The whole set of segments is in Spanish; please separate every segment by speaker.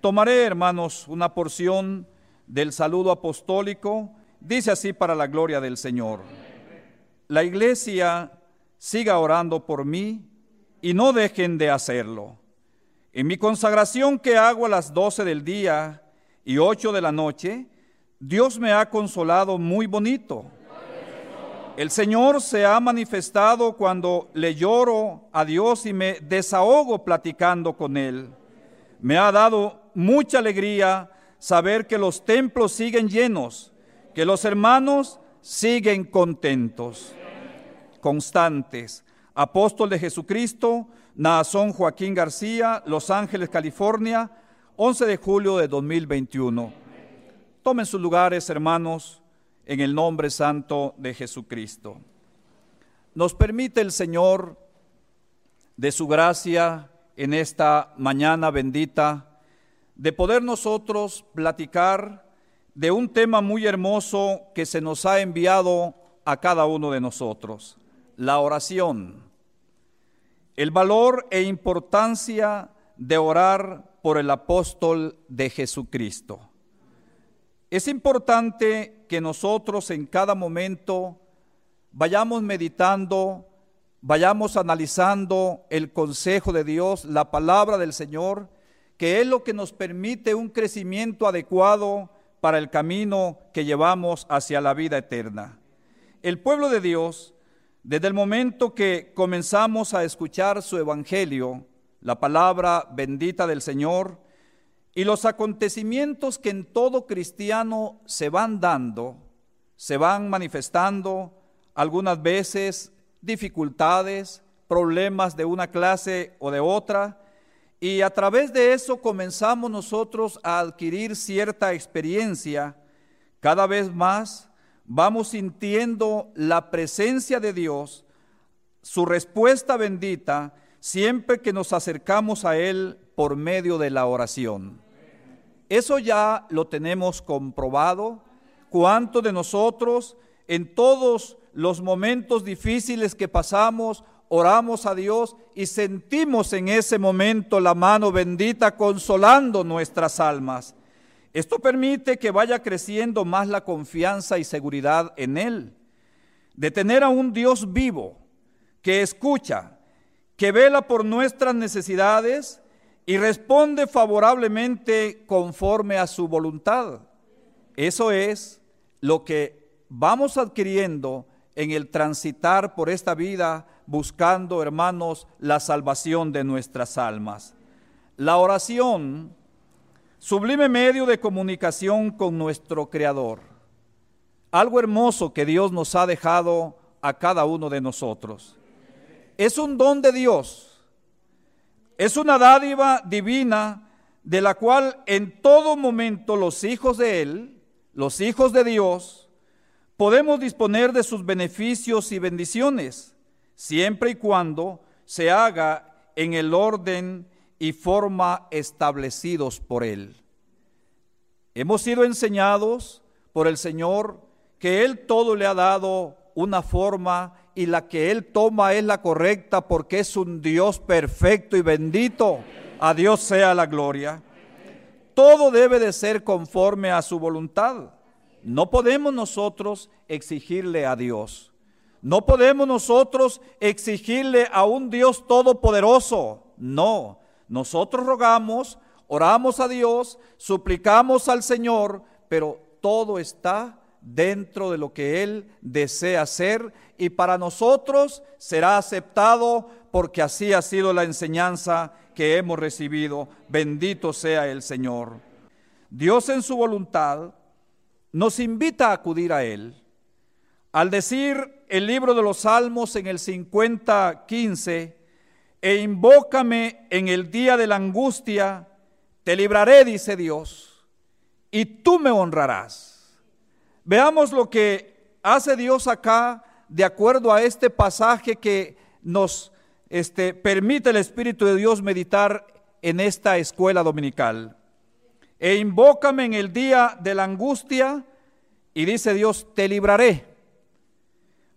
Speaker 1: Tomaré, hermanos, una porción del saludo apostólico. Dice así para la gloria del Señor. La iglesia siga orando por mí y no dejen de hacerlo. En mi consagración que hago a las doce del día y ocho de la noche, Dios me ha consolado muy bonito. El Señor se ha manifestado cuando le lloro a Dios y me desahogo platicando con Él. Me ha dado mucha alegría saber que los templos siguen llenos, que los hermanos siguen contentos, constantes. Apóstol de Jesucristo, Naazón Joaquín García, Los Ángeles, California, 11 de julio de 2021. Tomen sus lugares, hermanos, en el nombre santo de Jesucristo. Nos permite el Señor de su gracia en esta mañana bendita de poder nosotros platicar de un tema muy hermoso que se nos ha enviado a cada uno de nosotros, la oración, el valor e importancia de orar por el apóstol de Jesucristo. Es importante que nosotros en cada momento vayamos meditando, vayamos analizando el consejo de Dios, la palabra del Señor, que es lo que nos permite un crecimiento adecuado para el camino que llevamos hacia la vida eterna. El pueblo de Dios, desde el momento que comenzamos a escuchar su evangelio, la palabra bendita del Señor, y los acontecimientos que en todo cristiano se van dando, se van manifestando, algunas veces dificultades, problemas de una clase o de otra, y a través de eso comenzamos nosotros a adquirir cierta experiencia. Cada vez más vamos sintiendo la presencia de Dios, su respuesta bendita, siempre que nos acercamos a Él por medio de la oración. Eso ya lo tenemos comprobado. ¿Cuántos de nosotros en todos los momentos difíciles que pasamos oramos a Dios y sentimos en ese momento la mano bendita consolando nuestras almas. Esto permite que vaya creciendo más la confianza y seguridad en Él, de tener a un Dios vivo que escucha, que vela por nuestras necesidades y responde favorablemente conforme a su voluntad. Eso es lo que vamos adquiriendo en el transitar por esta vida buscando, hermanos, la salvación de nuestras almas. La oración, sublime medio de comunicación con nuestro Creador. Algo hermoso que Dios nos ha dejado a cada uno de nosotros. Es un don de Dios. Es una dádiva divina de la cual en todo momento los hijos de Él, los hijos de Dios, podemos disponer de sus beneficios y bendiciones siempre y cuando se haga en el orden y forma establecidos por Él. Hemos sido enseñados por el Señor que Él todo le ha dado una forma y la que Él toma es la correcta porque es un Dios perfecto y bendito. A Dios sea la gloria. Todo debe de ser conforme a su voluntad. No podemos nosotros exigirle a Dios. No podemos nosotros exigirle a un Dios todopoderoso. No, nosotros rogamos, oramos a Dios, suplicamos al Señor, pero todo está dentro de lo que Él desea hacer y para nosotros será aceptado porque así ha sido la enseñanza que hemos recibido. Bendito sea el Señor. Dios en su voluntad nos invita a acudir a Él. Al decir el libro de los Salmos en el 50, 15, e invócame en el día de la angustia, te libraré, dice Dios, y tú me honrarás. Veamos lo que hace Dios acá de acuerdo a este pasaje que nos este, permite el Espíritu de Dios meditar en esta escuela dominical. E invócame en el día de la angustia, y dice Dios, te libraré.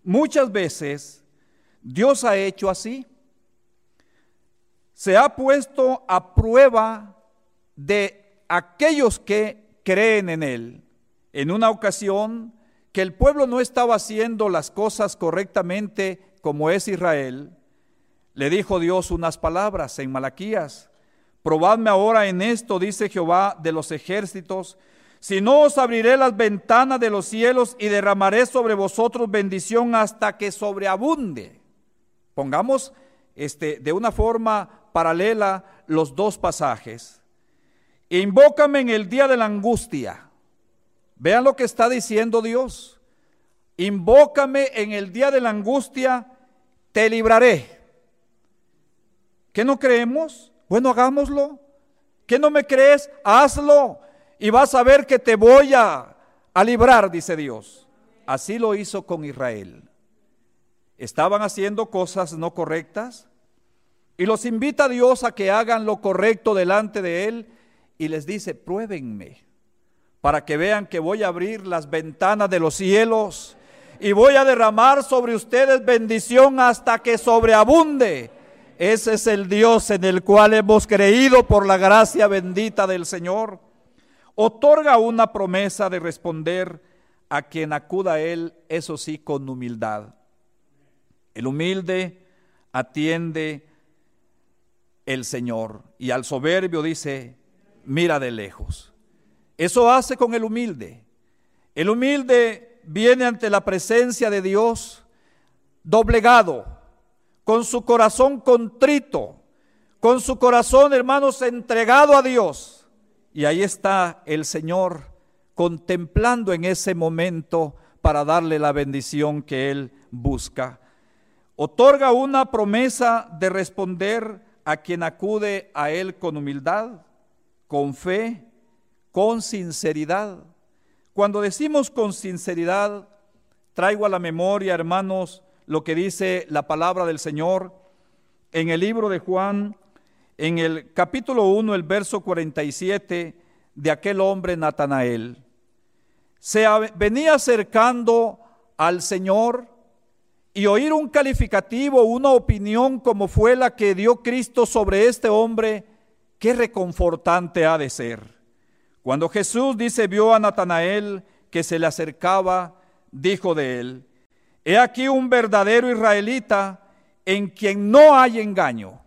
Speaker 1: Muchas veces Dios ha hecho así. Se ha puesto a prueba de aquellos que creen en Él. En una ocasión que el pueblo no estaba haciendo las cosas correctamente como es Israel, le dijo Dios unas palabras en Malaquías. Probadme ahora en esto, dice Jehová de los ejércitos, si no os abriré las ventanas de los cielos y derramaré sobre vosotros bendición hasta que sobreabunde. Pongamos este, de una forma paralela los dos pasajes. Invócame en el día de la angustia. Vean lo que está diciendo Dios. Invócame en el día de la angustia, te libraré. ¿Qué no creemos? Bueno, hagámoslo. ¿Qué no me crees? Hazlo y vas a ver que te voy a, librar, dice Dios. Así lo hizo con Israel. Estaban haciendo cosas no correctas y los invita a Dios a que hagan lo correcto delante de Él y les dice, pruébenme para que vean que voy a abrir las ventanas de los cielos y voy a derramar sobre ustedes bendición hasta que sobreabunde. Ese es el Dios en el cual hemos creído por la gracia bendita del Señor otorga una promesa de responder a quien acuda a Él, eso sí, con humildad. El humilde atiende el Señor y al soberbio dice, mira de lejos. Eso hace con el humilde. El humilde viene ante la presencia de Dios doblegado, con su corazón contrito, con su corazón, hermanos, entregado a Dios y ahí está el Señor contemplando en ese momento para darle la bendición que Él busca. Otorga una promesa de responder a quien acude a Él con humildad, con fe, con sinceridad. Cuando decimos con sinceridad, traigo a la memoria, hermanos, lo que dice la palabra del Señor en el libro de Juan, en el capítulo 1, el verso 47 de aquel hombre Natanael. Se venía acercando al Señor y oír un calificativo, una opinión como fue la que dio Cristo sobre este hombre, qué reconfortante ha de ser. Cuando Jesús dice vio a Natanael que se le acercaba, dijo de él, he aquí un verdadero israelita en quien no hay engaño.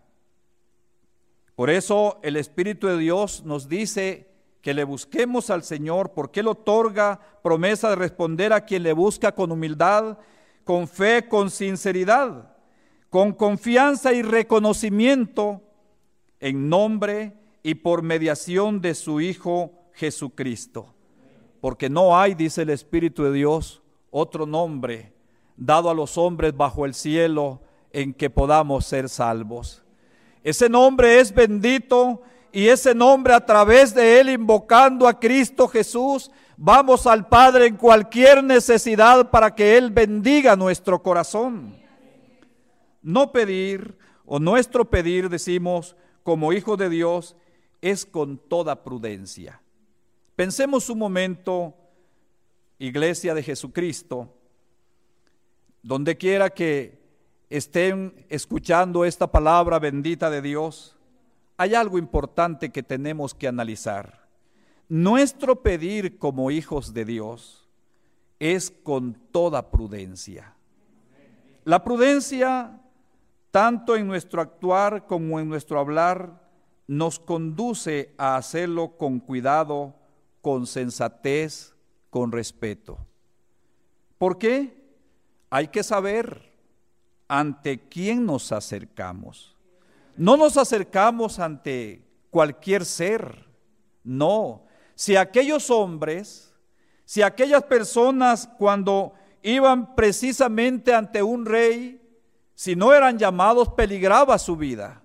Speaker 1: Por eso el Espíritu de Dios nos dice que le busquemos al Señor, porque Él otorga promesa de responder a quien le busca con humildad, con fe, con sinceridad, con confianza y reconocimiento en nombre y por mediación de su Hijo Jesucristo. Porque no hay, dice el Espíritu de Dios, otro nombre dado a los hombres bajo el cielo en que podamos ser salvos. Ese nombre es bendito y ese nombre a través de él invocando a Cristo Jesús, vamos al Padre en cualquier necesidad para que Él bendiga nuestro corazón. No pedir o nuestro pedir, decimos, como hijo de Dios, es con toda prudencia. Pensemos un momento, iglesia de Jesucristo, donde quiera que estén escuchando esta palabra bendita de Dios, hay algo importante que tenemos que analizar. Nuestro pedir como hijos de Dios es con toda prudencia. La prudencia, tanto en nuestro actuar como en nuestro hablar, nos conduce a hacerlo con cuidado, con sensatez, con respeto. ¿Por qué? Hay que saber ante quién nos acercamos. No nos acercamos ante cualquier ser, no. Si aquellos hombres, si aquellas personas cuando iban precisamente ante un rey, si no eran llamados, peligraba su vida.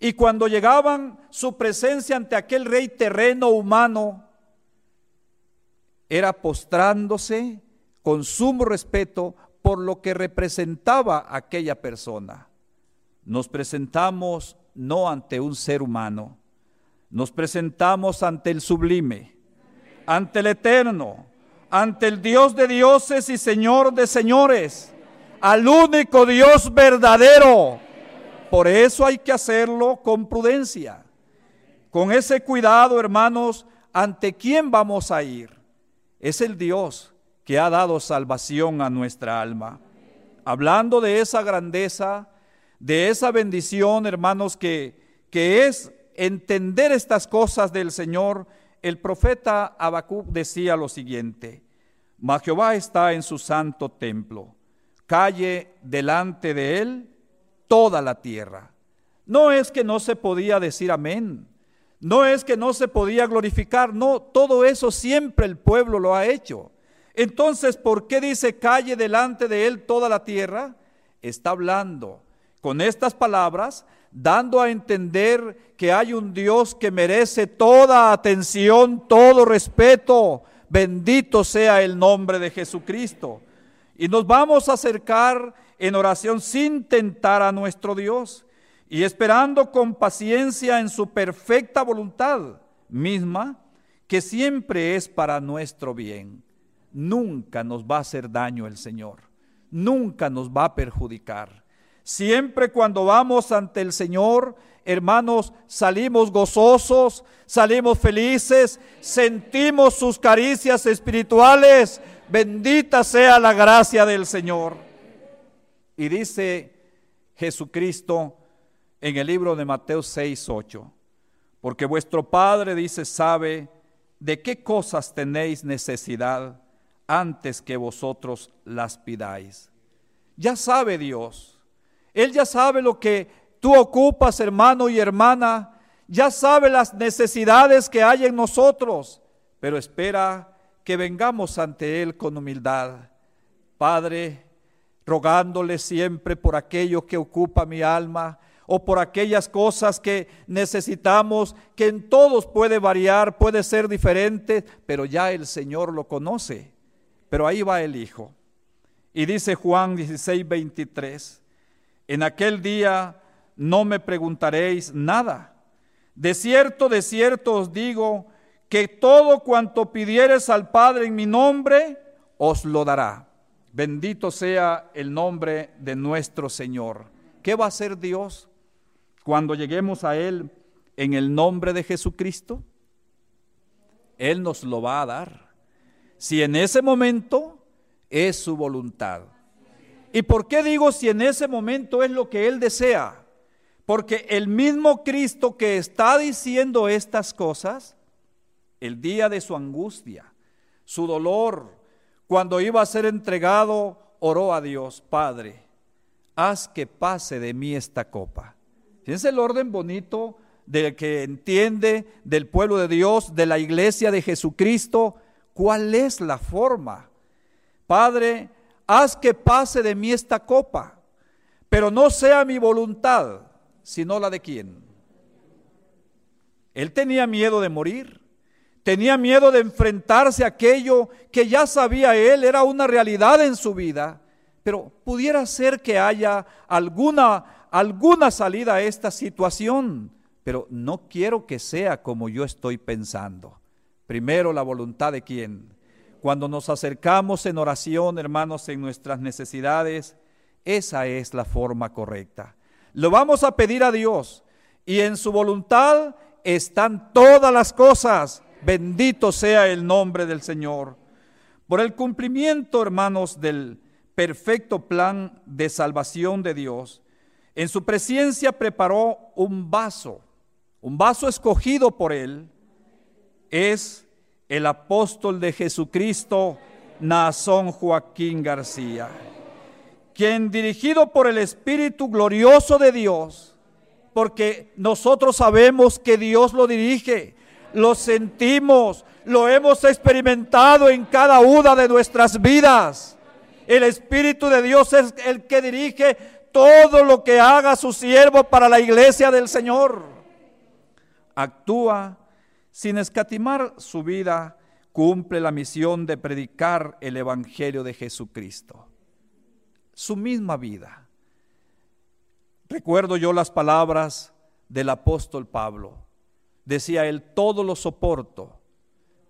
Speaker 1: Y cuando llegaban su presencia ante aquel rey terreno humano, era postrándose con sumo respeto por lo que representaba aquella persona. Nos presentamos no ante un ser humano, nos presentamos ante el sublime, ante el eterno, ante el Dios de dioses y Señor de señores, al único Dios verdadero. Por eso hay que hacerlo con prudencia, con ese cuidado, hermanos, ante quién vamos a ir. Es el Dios que ha dado salvación a nuestra alma. Hablando de esa grandeza, de esa bendición, hermanos, que, que es entender estas cosas del Señor, el profeta Habacuc decía lo siguiente: Mas Jehová está en su santo templo, calle delante de él toda la tierra. No es que no se podía decir amén, no es que no se podía glorificar, no, todo eso siempre el pueblo lo ha hecho. Entonces, ¿por qué dice calle delante de él toda la tierra? Está hablando con estas palabras, dando a entender que hay un Dios que merece toda atención, todo respeto. Bendito sea el nombre de Jesucristo. Y nos vamos a acercar en oración sin tentar a nuestro Dios y esperando con paciencia en su perfecta voluntad misma, que siempre es para nuestro bien nunca nos va a hacer daño el Señor, nunca nos va a perjudicar. Siempre cuando vamos ante el Señor, hermanos, salimos gozosos, salimos felices, sentimos sus caricias espirituales. Bendita sea la gracia del Señor. Y dice Jesucristo en el libro de Mateo 6, 8, porque vuestro Padre dice, sabe de qué cosas tenéis necesidad antes que vosotros las pidáis. Ya sabe Dios. Él ya sabe lo que tú ocupas, hermano y hermana. Ya sabe las necesidades que hay en nosotros, pero espera que vengamos ante Él con humildad. Padre, rogándole siempre por aquello que ocupa mi alma o por aquellas cosas que necesitamos, que en todos puede variar, puede ser diferente, pero ya el Señor lo conoce. Pero ahí va el Hijo. Y dice Juan 16, 23, en aquel día no me preguntaréis nada. De cierto, de cierto os digo que todo cuanto pidieres al Padre en mi nombre, os lo dará. Bendito sea el nombre de nuestro Señor. ¿Qué va a hacer Dios cuando lleguemos a Él en el nombre de Jesucristo? Él nos lo va a dar si en ese momento es su voluntad. ¿Y por qué digo si en ese momento es lo que Él desea? Porque el mismo Cristo que está diciendo estas cosas, el día de su angustia, su dolor, cuando iba a ser entregado, oró a Dios, Padre, haz que pase de mí esta copa. Fíjense el orden bonito del que entiende del pueblo de Dios, de la iglesia de Jesucristo, ¿Cuál es la forma? Padre, haz que pase de mí esta copa, pero no sea mi voluntad, sino la de quién. Él tenía miedo de morir, tenía miedo de enfrentarse a aquello que ya sabía él era una realidad en su vida, pero pudiera ser que haya alguna, alguna salida a esta situación, pero no quiero que sea como yo estoy pensando. Primero la voluntad de quién. Cuando nos acercamos en oración, hermanos, en nuestras necesidades, esa es la forma correcta. Lo vamos a pedir a Dios y en su voluntad están todas las cosas. Bendito sea el nombre del Señor. Por el cumplimiento, hermanos, del perfecto plan de salvación de Dios, en su presencia preparó un vaso, un vaso escogido por Él, es el apóstol de Jesucristo, Nazón Joaquín García, quien dirigido por el Espíritu glorioso de Dios, porque nosotros sabemos que Dios lo dirige, lo sentimos, lo hemos experimentado en cada una de nuestras vidas. El Espíritu de Dios es el que dirige todo lo que haga su siervo para la iglesia del Señor. Actúa sin escatimar su vida, cumple la misión de predicar el Evangelio de Jesucristo. Su misma vida. Recuerdo yo las palabras del apóstol Pablo. Decía él, todo lo soporto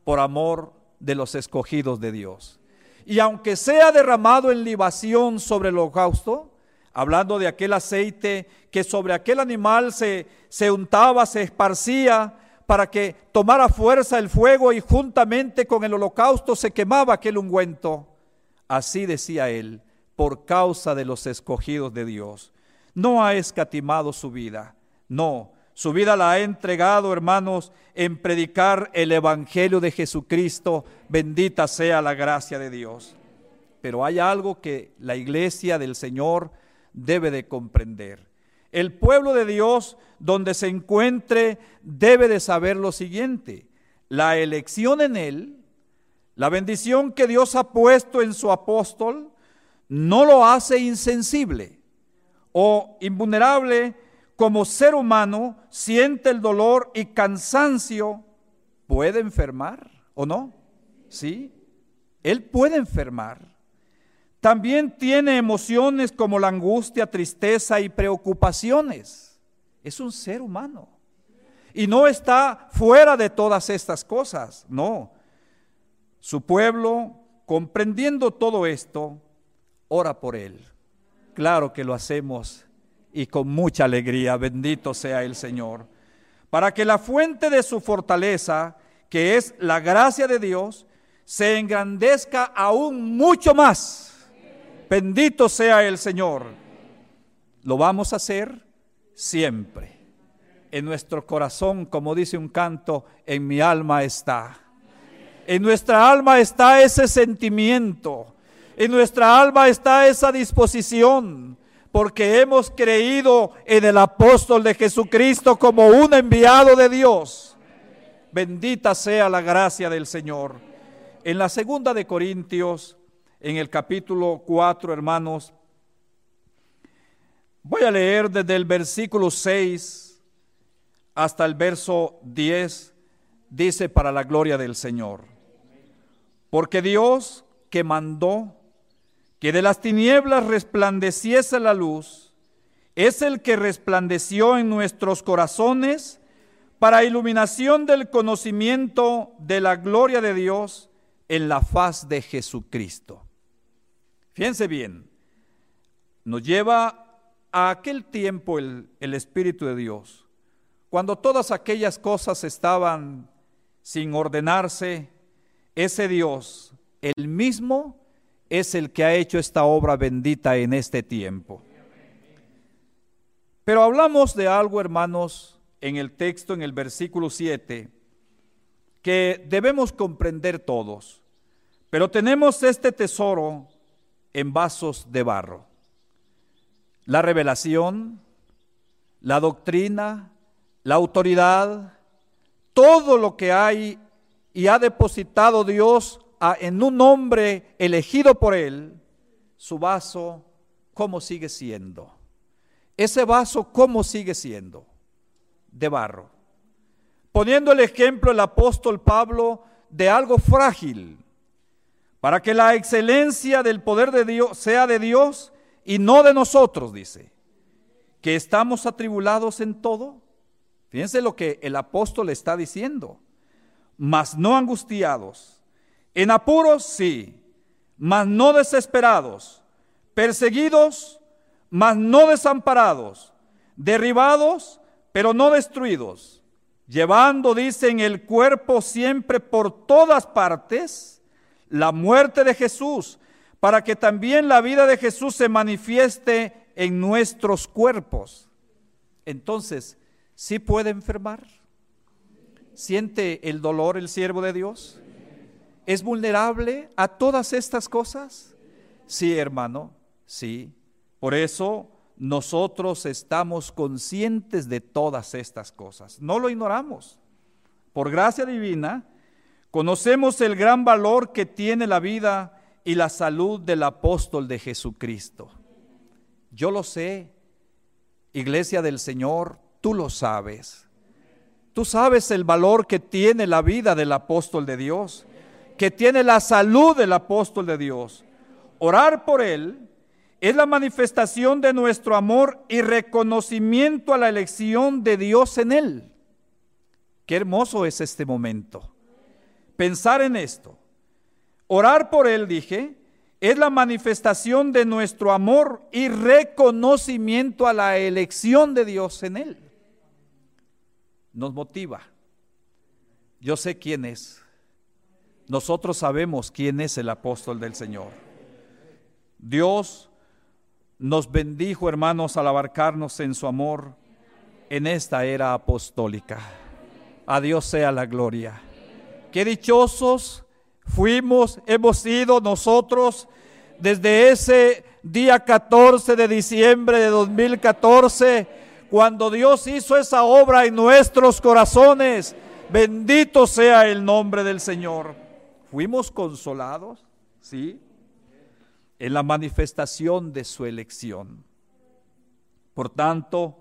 Speaker 1: por amor de los escogidos de Dios. Y aunque sea derramado en libación sobre el holocausto, hablando de aquel aceite que sobre aquel animal se, se untaba, se esparcía, para que tomara fuerza el fuego y juntamente con el holocausto se quemaba aquel ungüento. Así decía él, por causa de los escogidos de Dios. No ha escatimado su vida, no, su vida la ha entregado, hermanos, en predicar el Evangelio de Jesucristo. Bendita sea la gracia de Dios. Pero hay algo que la iglesia del Señor debe de comprender. El pueblo de Dios, donde se encuentre, debe de saber lo siguiente. La elección en Él, la bendición que Dios ha puesto en su apóstol, no lo hace insensible o invulnerable como ser humano, siente el dolor y cansancio, puede enfermar o no? Sí, él puede enfermar. También tiene emociones como la angustia, tristeza y preocupaciones. Es un ser humano. Y no está fuera de todas estas cosas, no. Su pueblo, comprendiendo todo esto, ora por él. Claro que lo hacemos y con mucha alegría, bendito sea el Señor, para que la fuente de su fortaleza, que es la gracia de Dios, se engrandezca aún mucho más. Bendito sea el Señor. Lo vamos a hacer siempre. En nuestro corazón, como dice un canto, en mi alma está. En nuestra alma está ese sentimiento. En nuestra alma está esa disposición porque hemos creído en el apóstol de Jesucristo como un enviado de Dios. Bendita sea la gracia del Señor. En la segunda de Corintios, en el capítulo 4, hermanos, voy a leer desde el versículo 6 hasta el verso 10, dice para la gloria del Señor. Porque Dios que mandó que de las tinieblas resplandeciese la luz, es el que resplandeció en nuestros corazones para iluminación del conocimiento de la gloria de Dios en la faz de Jesucristo. Fíjense bien, nos lleva a aquel tiempo el, el Espíritu de Dios, cuando todas aquellas cosas estaban sin ordenarse, ese Dios, el mismo, es el que ha hecho esta obra bendita en este tiempo. Pero hablamos de algo, hermanos, en el texto, en el versículo 7, que debemos comprender todos. Pero tenemos este tesoro en vasos de barro. La revelación, la doctrina, la autoridad, todo lo que hay y ha depositado Dios en un hombre elegido por él, su vaso, ¿cómo sigue siendo? Ese vaso, ¿cómo sigue siendo? De barro. Poniendo el ejemplo el apóstol Pablo de algo frágil, para que la excelencia del poder de Dios sea de Dios y no de nosotros, dice. Que estamos atribulados en todo. Fíjense lo que el apóstol está diciendo. Mas no angustiados en apuros, sí, mas no desesperados. Perseguidos, mas no desamparados. Derribados, pero no destruidos. Llevando, dicen, el cuerpo siempre por todas partes, la muerte de Jesús, para que también la vida de Jesús se manifieste en nuestros cuerpos. Entonces, ¿sí puede enfermar? ¿Siente el dolor el siervo de Dios? ¿Es vulnerable a todas estas cosas? Sí, hermano, sí. Por eso nosotros estamos conscientes de todas estas cosas. No lo ignoramos. Por gracia divina, conocemos el gran valor que tiene la vida y la salud del apóstol de Jesucristo. Yo lo sé, iglesia del Señor, tú lo sabes. Tú sabes el valor que tiene la vida del apóstol de Dios que tiene la salud del apóstol de Dios. Orar por él es la manifestación de nuestro amor y reconocimiento a la elección de Dios en él. Qué hermoso es este momento. Pensar en esto. Orar por él, dije, es la manifestación de nuestro amor y reconocimiento a la elección de Dios en él. Nos motiva, Yo sé quién es. Nosotros sabemos quién es el apóstol del Señor. Dios nos bendijo, hermanos, al abarcarnos en su amor en esta era apostólica. A Dios sea la gloria. Qué dichosos fuimos, hemos sido nosotros desde ese día 14 de diciembre de 2014, cuando Dios hizo esa obra en nuestros corazones. Bendito sea el nombre del Señor. Fuimos consolados, ¿sí? En la manifestación de su elección. Por tanto,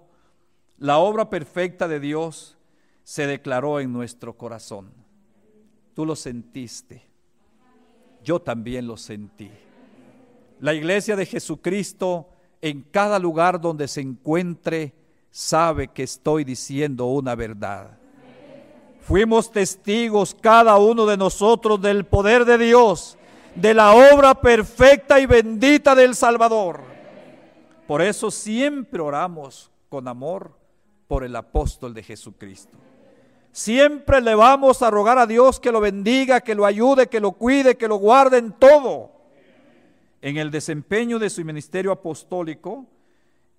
Speaker 1: la obra perfecta de Dios se declaró en nuestro corazón. Tú lo sentiste. Yo también lo sentí. La iglesia de Jesucristo en cada lugar donde se encuentre sabe que estoy diciendo una verdad. Fuimos testigos cada uno de nosotros del poder de Dios, de la obra perfecta y bendita del Salvador. Por eso siempre oramos con amor por el apóstol de Jesucristo. Siempre le vamos a rogar a Dios que lo bendiga, que lo ayude, que lo cuide, que lo guarde en todo. En el desempeño de su ministerio apostólico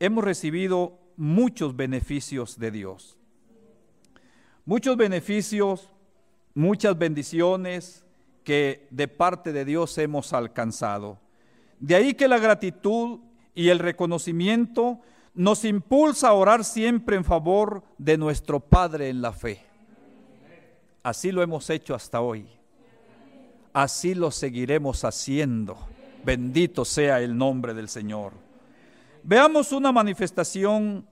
Speaker 1: hemos recibido muchos beneficios de Dios. Muchos beneficios, muchas bendiciones que de parte de Dios hemos alcanzado. De ahí que la gratitud y el reconocimiento nos impulsa a orar siempre en favor de nuestro Padre en la fe. Así lo hemos hecho hasta hoy. Así lo seguiremos haciendo. Bendito sea el nombre del Señor. Veamos una manifestación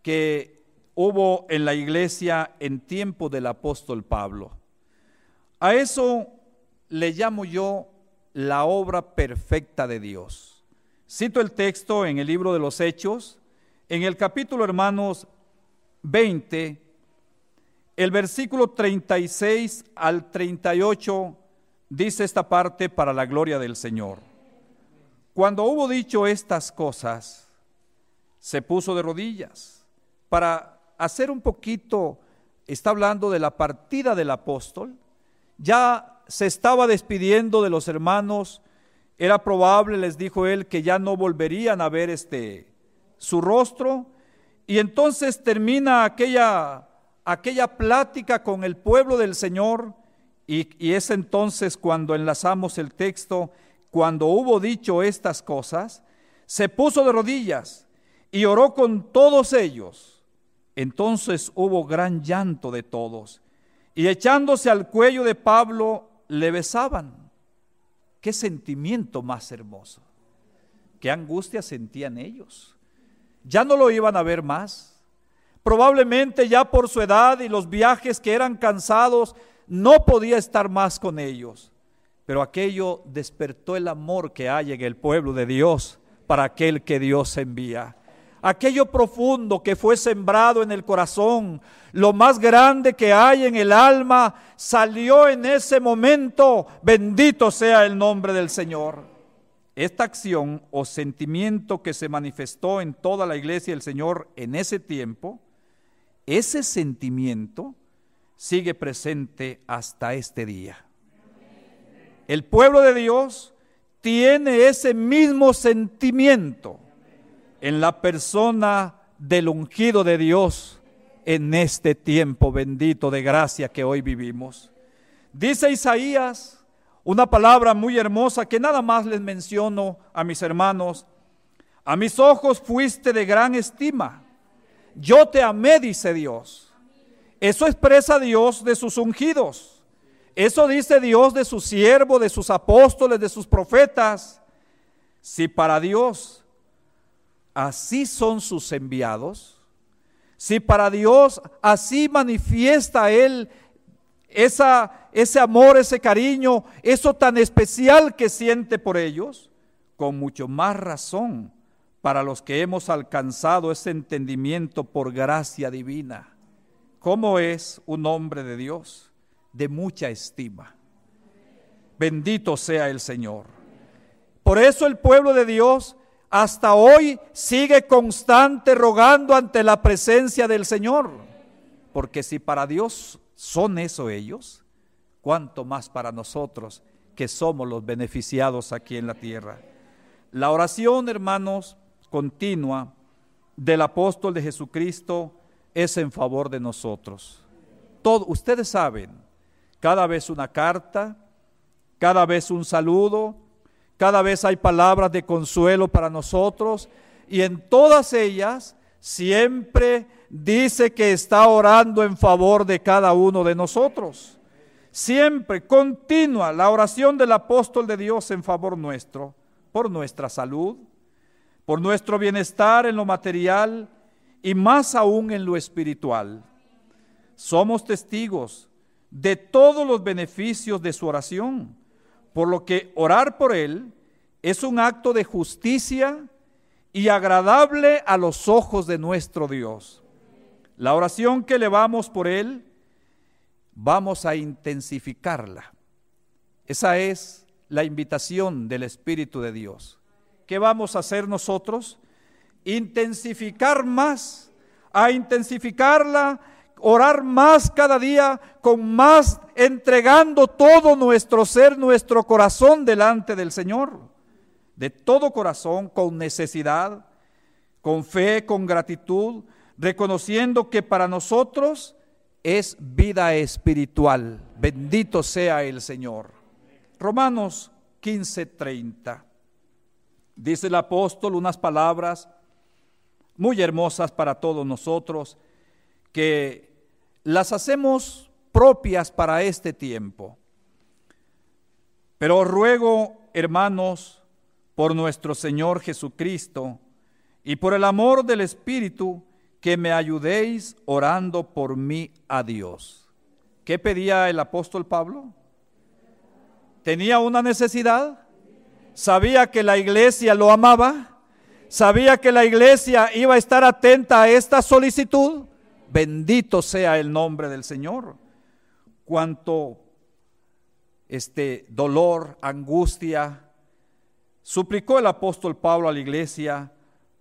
Speaker 1: que hubo en la iglesia en tiempo del apóstol Pablo. A eso le llamo yo la obra perfecta de Dios. Cito el texto en el libro de los Hechos, en el capítulo, hermanos, 20, el versículo 36 al 38 dice esta parte para la gloria del Señor. Cuando hubo dicho estas cosas, se puso de rodillas. Para hacer un poquito, está hablando de la partida del apóstol, ya se estaba despidiendo de los hermanos, era probable, les dijo él, que ya no volverían a ver este su rostro, y entonces termina aquella aquella plática con el pueblo del Señor y, es entonces cuando enlazamos el texto, cuando hubo dicho estas cosas, se puso de rodillas y oró con todos ellos. Entonces hubo gran llanto de todos y echándose al cuello de Pablo le besaban. Qué sentimiento más hermoso. Qué angustia sentían ellos. Ya no lo iban a ver más Probablemente ya por su edad y los viajes que eran cansados, no podía estar más con ellos. Pero aquello despertó el amor que hay en el pueblo de Dios para aquel que Dios envía. Aquello profundo que fue sembrado en el corazón, lo más grande que hay en el alma, salió en ese momento. Bendito sea el nombre del Señor. Esta acción o sentimiento que se manifestó en toda la iglesia del Señor en ese tiempo, ese sentimiento sigue presente hasta este día. El pueblo de Dios tiene ese mismo sentimiento en la persona del ungido de Dios en este tiempo bendito de gracia que hoy vivimos. Dice Isaías una palabra muy hermosa que nada más les menciono a mis hermanos. A mis ojos fuiste de gran estima yo te amé, dice Dios. Eso expresa Dios de sus ungidos. Eso dice Dios de sus siervos, de sus apóstoles, de sus profetas. Si para Dios así son sus enviados, si para Dios así manifiesta Él ese amor, ese cariño, eso tan especial que siente por ellos, con mucho más razón para los que hemos alcanzado ese entendimiento por gracia divina. ¿Cómo es un hombre de Dios? De mucha estima. Bendito sea el Señor. Por eso el pueblo de Dios hasta hoy sigue constante rogando ante la presencia del Señor. Porque si para Dios ¿son eso ellos? Cuanto más para nosotros que somos los beneficiados aquí en la tierra. La oración, hermanos, continua del apóstol de Jesucristo es en favor de nosotros. Todo, ustedes saben, cada vez una carta, cada vez un saludo, cada vez hay palabras de consuelo para nosotros y en todas ellas siempre dice que está orando en favor de cada uno de nosotros. Siempre, continua, la oración del apóstol de Dios en favor nuestro, por nuestra salud, por nuestro bienestar en lo material y más aún en lo espiritual. Somos testigos de todos los beneficios de su oración, por lo que orar por Él es un acto de justicia y agradable a los ojos de nuestro Dios. La oración que elevamos por Él, vamos a intensificarla. Esa es la invitación del Espíritu de Dios. ¿Qué vamos a hacer nosotros? Intensificar más, a intensificarla, orar más cada día, con más, entregando todo nuestro ser, nuestro corazón delante del Señor. De todo corazón, con necesidad, con fe, con gratitud, reconociendo que para nosotros es vida espiritual. Bendito sea el Señor. Romanos 15:30. Dice el apóstol unas palabras muy hermosas para todos nosotros que las hacemos propias para este tiempo. Pero ruego, hermanos, por nuestro Señor Jesucristo y por el amor del Espíritu, que me ayudéis orando por mí a Dios. ¿Qué pedía el apóstol Pablo? ¿Tenía una necesidad? ¿Sabía que la iglesia lo amaba? ¿Sabía que la iglesia iba a estar atenta a esta solicitud? Bendito sea el nombre del Señor. Cuánto este dolor, angustia, suplicó el apóstol Pablo a la iglesia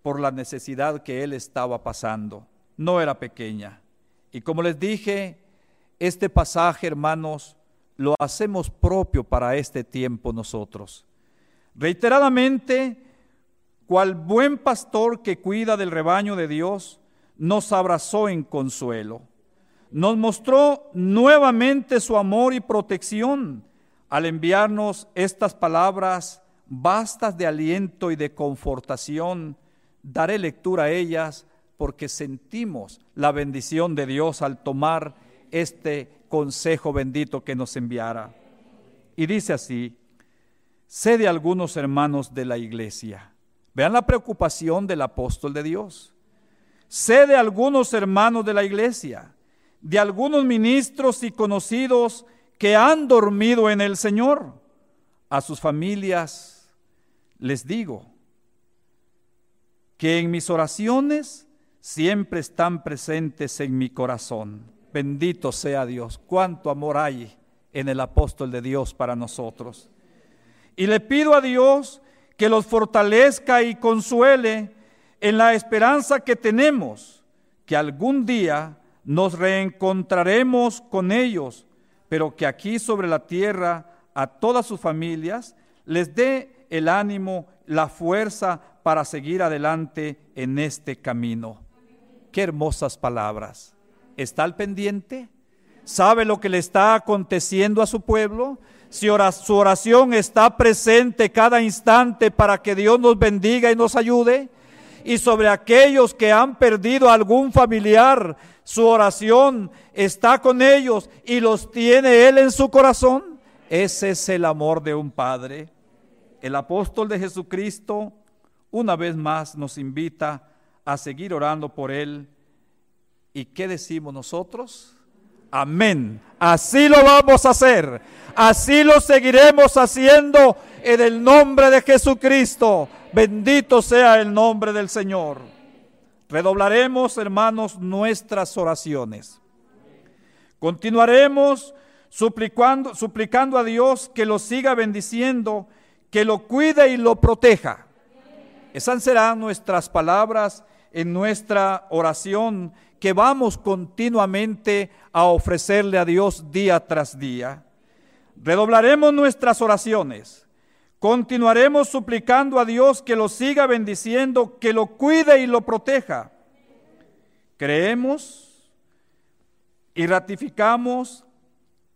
Speaker 1: por la necesidad que él estaba pasando. No era pequeña. Y como les dije, este pasaje, hermanos, lo hacemos propio para este tiempo nosotros. Reiteradamente, cual buen pastor que cuida del rebaño de Dios, nos abrazó en consuelo. Nos mostró nuevamente su amor y protección al enviarnos estas palabras bastas de aliento y de confortación daré lectura a ellas porque sentimos la bendición de Dios al tomar este consejo bendito que nos enviara. Y dice así, sé de algunos hermanos de la iglesia. Vean la preocupación del apóstol de Dios. Sé de algunos hermanos de la iglesia, de algunos ministros y conocidos que han dormido en el Señor. A sus familias les digo, que en mis oraciones siempre están presentes en mi corazón. Bendito sea Dios. Cuánto amor hay en el apóstol de Dios para nosotros. Y le pido a Dios que los fortalezca y consuele en la esperanza que tenemos, que algún día nos reencontraremos con ellos, pero que aquí sobre la tierra a todas sus familias les dé el ánimo, la fuerza para seguir adelante en este camino. Qué hermosas palabras. ¿Está al pendiente? ¿Sabe lo que le está aconteciendo a su pueblo? Si su oración está presente cada instante para que Dios nos bendiga y nos ayude. Y sobre aquellos que han perdido algún familiar, su oración está con ellos y los tiene Él en su corazón. Ese es el amor de un padre. El apóstol de Jesucristo una vez más nos invita a seguir orando por Él. ¿Y qué decimos nosotros? Amén. Así lo vamos a hacer. Así lo seguiremos haciendo en el nombre de Jesucristo. Bendito sea el nombre del Señor. Redoblaremos, hermanos, nuestras oraciones. Continuaremos suplicando, a Dios que lo siga bendiciendo, que lo cuide y lo proteja. Esas serán nuestras palabras en nuestra oración que vamos continuamente a ofrecerle a Dios día tras día. Redoblaremos nuestras oraciones. Continuaremos suplicando a Dios que lo siga bendiciendo, que lo cuide y lo proteja. Creemos y ratificamos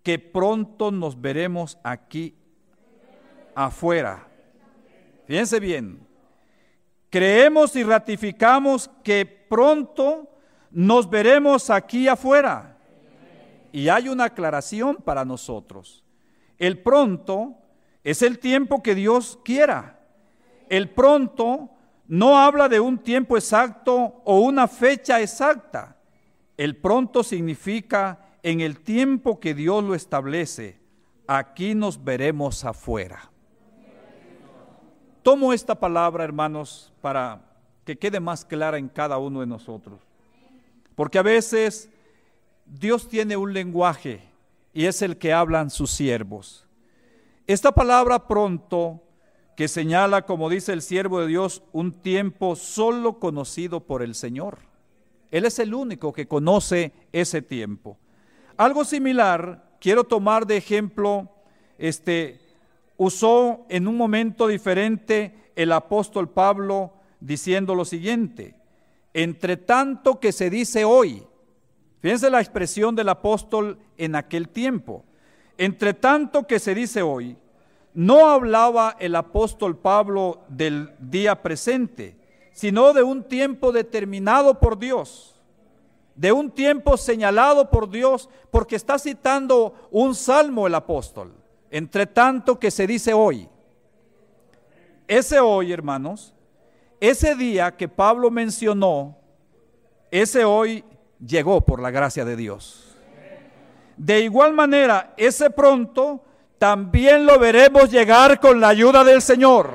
Speaker 1: que pronto nos veremos aquí afuera. Fíjense bien, creemos y ratificamos que pronto nos veremos aquí afuera. Y hay una aclaración para nosotros. El pronto es el tiempo que Dios quiera. El pronto no habla de un tiempo exacto o una fecha exacta. El pronto significa en el tiempo que Dios lo establece. Aquí nos veremos afuera. Tomo esta palabra, hermanos, para que quede más clara en cada uno de nosotros. Porque a veces Dios tiene un lenguaje y es el que hablan sus siervos. Esta palabra pronto, que señala, como dice el siervo de Dios, un tiempo solo conocido por el Señor. Él es el único que conoce ese tiempo. Algo similar, quiero tomar de ejemplo este usó en un momento diferente el apóstol Pablo diciendo lo siguiente, entre tanto que se dice hoy, fíjense la expresión del apóstol en aquel tiempo, entre tanto que se dice hoy, no hablaba el apóstol Pablo del día presente, sino de un tiempo determinado por Dios, de un tiempo señalado por Dios, porque está citando un salmo el apóstol entre tanto que se dice hoy. Ese hoy, hermanos, ese día que Pablo mencionó, ese hoy llegó por la gracia de Dios. De igual manera, ese pronto también lo veremos llegar con la ayuda del Señor.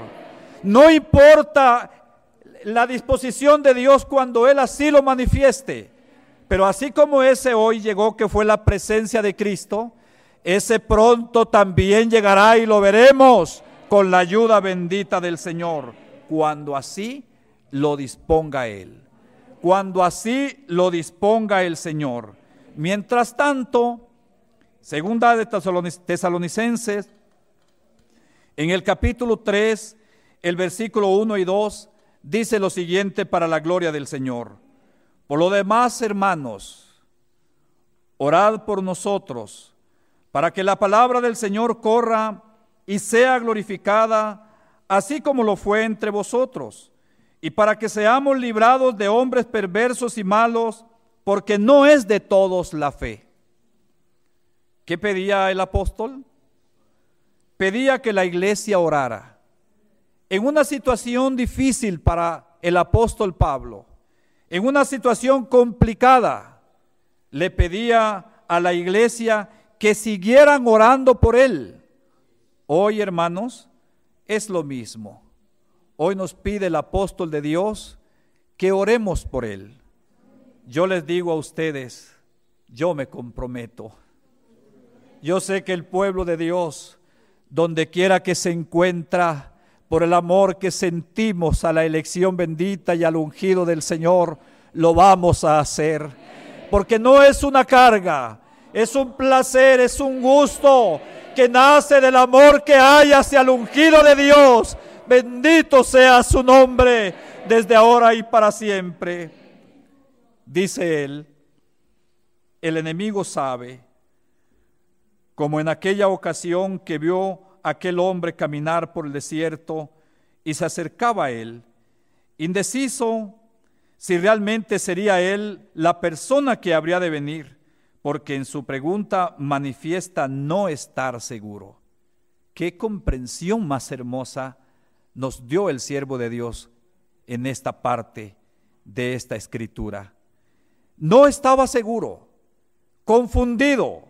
Speaker 1: No importa la disposición de Dios cuando Él así lo manifieste, pero así como ese hoy llegó que fue la presencia de Cristo, ese pronto también llegará y lo veremos con la ayuda bendita del Señor, cuando así lo disponga Él. Cuando así lo disponga el Señor. Mientras tanto, segunda de Tesalonicenses, en el capítulo 3, el versículo 1 y 2, dice lo siguiente para la gloria del Señor. Por lo demás, hermanos, orad por nosotros para que la palabra del Señor corra y sea glorificada, así como lo fue entre vosotros, y para que seamos librados de hombres perversos y malos, porque no es de todos la fe. ¿Qué pedía el apóstol? Pedía que la iglesia orara. En una situación difícil para el apóstol Pablo, en una situación complicada, le pedía a la iglesia que siguieran orando por él. Hoy, hermanos, es lo mismo. Hoy nos pide el apóstol de Dios que oremos por él. Yo les digo a ustedes, yo me comprometo. Yo sé que el pueblo de Dios, donde quiera que se encuentra, por el amor que sentimos a la elección bendita y al ungido del Señor, lo vamos a hacer. Porque no es una carga, es un placer, es un gusto que nace del amor que hay hacia el ungido de Dios. Bendito sea su nombre desde ahora y para siempre. Dice él, el enemigo sabe, como en aquella ocasión que vio aquel hombre caminar por el desierto y se acercaba a él, indeciso si realmente sería él la persona que habría de venir porque en su pregunta manifiesta no estar seguro. Qué comprensión más hermosa nos dio el siervo de Dios en esta parte de esta escritura. No estaba seguro, confundido,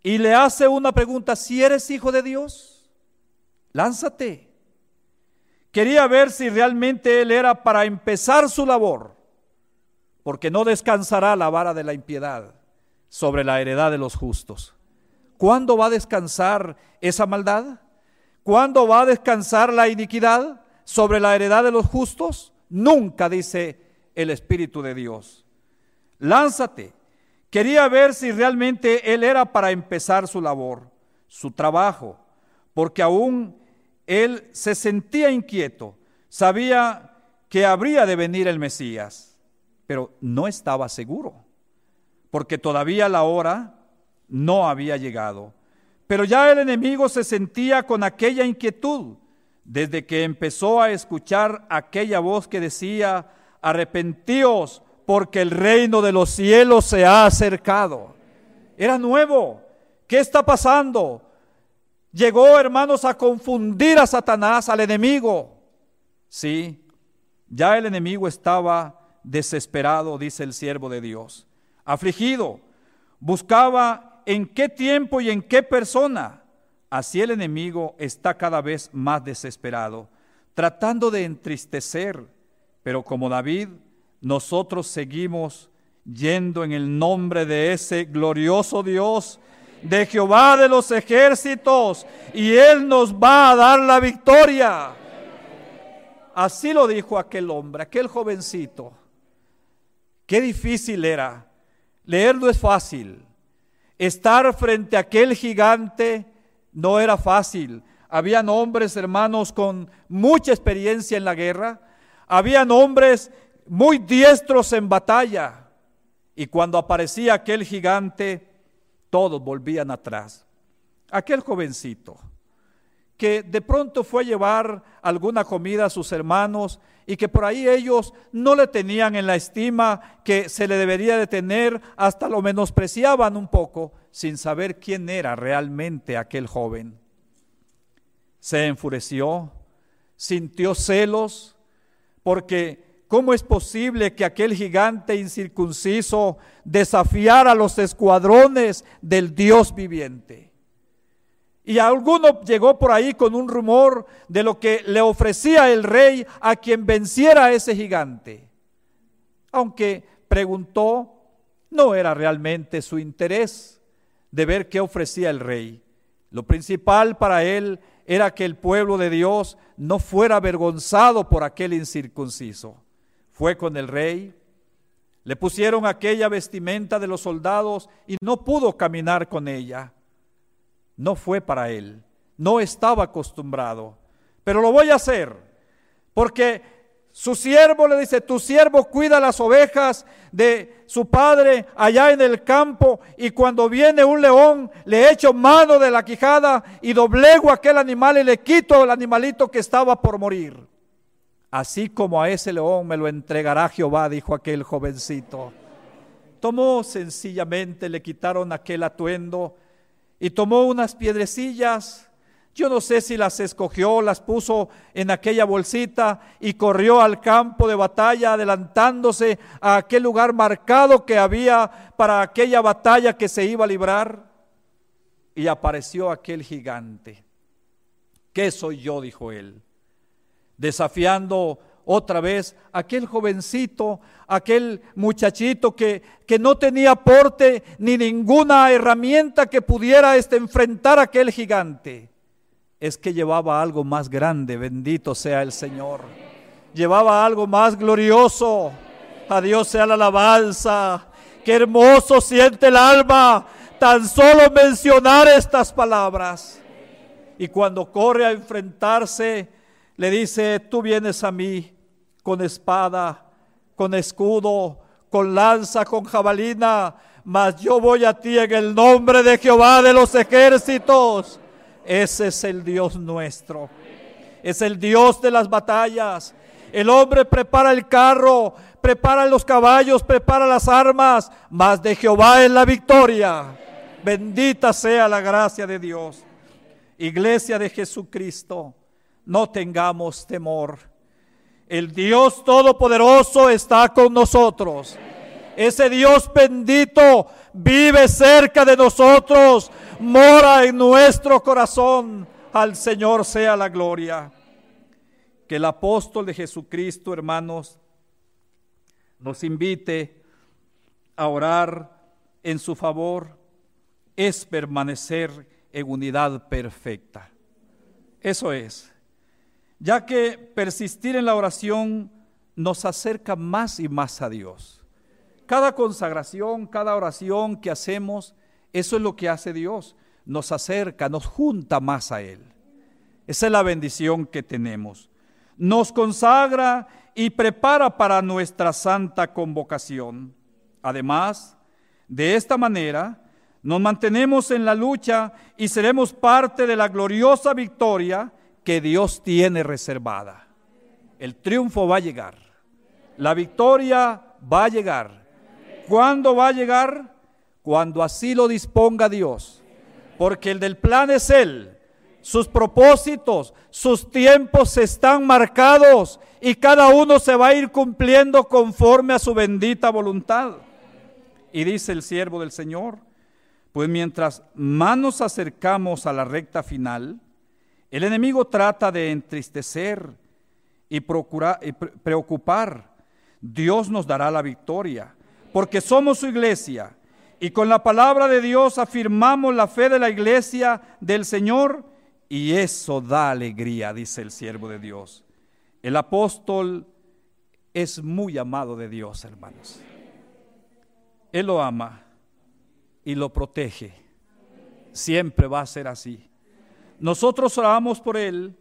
Speaker 1: y le hace una pregunta, si eres hijo de Dios, lánzate. Quería ver si realmente él era para empezar su labor, porque no descansará la vara de la impiedad sobre la heredad de los justos. ¿Cuándo va a descansar esa maldad? ¿Cuándo va a descansar la iniquidad sobre la heredad de los justos? Nunca, dice el Espíritu de Dios. lánzate. Quería ver si realmente él era para empezar su labor, su trabajo, porque aún él se sentía inquieto, sabía que habría de venir el Mesías, pero no estaba seguro, porque todavía la hora no había llegado. Pero ya el enemigo se sentía con aquella inquietud desde que empezó a escuchar aquella voz que decía, arrepentíos porque el reino de los cielos se ha acercado. Era nuevo. ¿Qué está pasando? Llegó, hermanos, a confundir a Satanás, al enemigo. Sí, ya el enemigo estaba desesperado, dice el siervo de Dios, afligido, buscaba en qué tiempo y en qué persona. Así el enemigo está cada vez más desesperado, tratando de entristecer, pero como David, nosotros seguimos yendo en el nombre de ese glorioso Dios de Jehová de los ejércitos y Él nos va a dar la victoria. Así lo dijo aquel hombre, aquel jovencito. Qué difícil era. Leerlo es fácil. Estar frente a aquel gigante no era fácil. Habían hombres, hermanos, con mucha experiencia en la guerra. Habían hombres muy diestros en batalla. Y cuando aparecía aquel gigante, todos volvían atrás. Aquel jovencito que de pronto fue a llevar alguna comida a sus hermanos y que por ahí ellos no le tenían en la estima que se le debería de tener, hasta lo menospreciaban un poco, sin saber quién era realmente aquel joven. Se enfureció, sintió celos, porque ¿Cómo es posible que aquel gigante incircunciso desafiara los escuadrones del Dios viviente? Y alguno llegó por ahí con un rumor de lo que le ofrecía el rey a quien venciera a ese gigante. Aunque preguntó, no era realmente su interés de ver qué ofrecía el rey. Lo principal para él era que el pueblo de Dios no fuera avergonzado por aquel incircunciso fue con el rey, le pusieron aquella vestimenta de los soldados y no pudo caminar con ella. No fue para él, no estaba acostumbrado, pero lo voy a hacer, porque su siervo le dice, tu siervo cuida las ovejas de su padre allá en el campo y cuando viene un león le echo mano de la quijada y doblego aquel animal y le quito el animalito que estaba por morir. Así como a ese león me lo entregará Jehová, dijo aquel jovencito. Tomó sencillamente, le quitaron aquel atuendo y tomó unas piedrecillas. Yo no sé si las escogió, las puso en aquella bolsita y corrió al campo de batalla adelantándose a aquel lugar marcado que había para aquella batalla que se iba a librar. Y apareció aquel gigante. ¿Qué soy yo? dijo él desafiando otra vez aquel jovencito, aquel muchachito que, que no tenía porte ni ninguna herramienta que pudiera este, enfrentar a aquel gigante. Es que llevaba algo más grande, bendito sea el Señor. Llevaba algo más glorioso. A Dios sea la alabanza. Qué hermoso siente el alma tan solo mencionar estas palabras. Y cuando corre a enfrentarse le dice, tú vienes a mí con espada, con escudo, con lanza, con jabalina, mas yo voy a ti en el nombre de Jehová de los ejércitos. Ese es el Dios nuestro. Es el Dios de las batallas. El hombre prepara el carro, prepara los caballos, prepara las armas, mas de Jehová es la victoria. Bendita sea la gracia de Dios. Iglesia de Jesucristo no tengamos temor. El Dios Todopoderoso está con nosotros. Ese Dios bendito vive cerca de nosotros, mora en nuestro corazón. Al Señor sea la gloria. Que el apóstol de Jesucristo, hermanos, nos invite a orar en su favor, es permanecer en unidad perfecta. Eso es ya que persistir en la oración nos acerca más y más a Dios. cada consagración, cada oración que hacemos, eso es lo que hace Dios. Nos acerca, nos junta más a Él. Esa es la bendición que tenemos. Nos consagra y prepara para nuestra santa convocación. Además, de esta manera, nos mantenemos en la lucha y seremos parte de la gloriosa victoria que Dios tiene reservada. El triunfo va a llegar. La victoria va a llegar. ¿Cuándo va a llegar? Cuando así lo disponga Dios. Porque el del plan es Él. Sus propósitos, sus tiempos están marcados y cada uno se va a ir cumpliendo conforme a su bendita voluntad. Y dice el siervo del Señor, pues mientras más nos acercamos a la recta final, el enemigo trata de entristecer y, procurar, y preocupar. Dios nos dará la victoria, porque somos su iglesia y con la palabra de Dios afirmamos la fe de la iglesia del Señor y eso da alegría, dice el siervo de Dios. El apóstol es muy amado de Dios, hermanos. Él lo ama y lo protege. Siempre va a ser así. Nosotros oramos por Él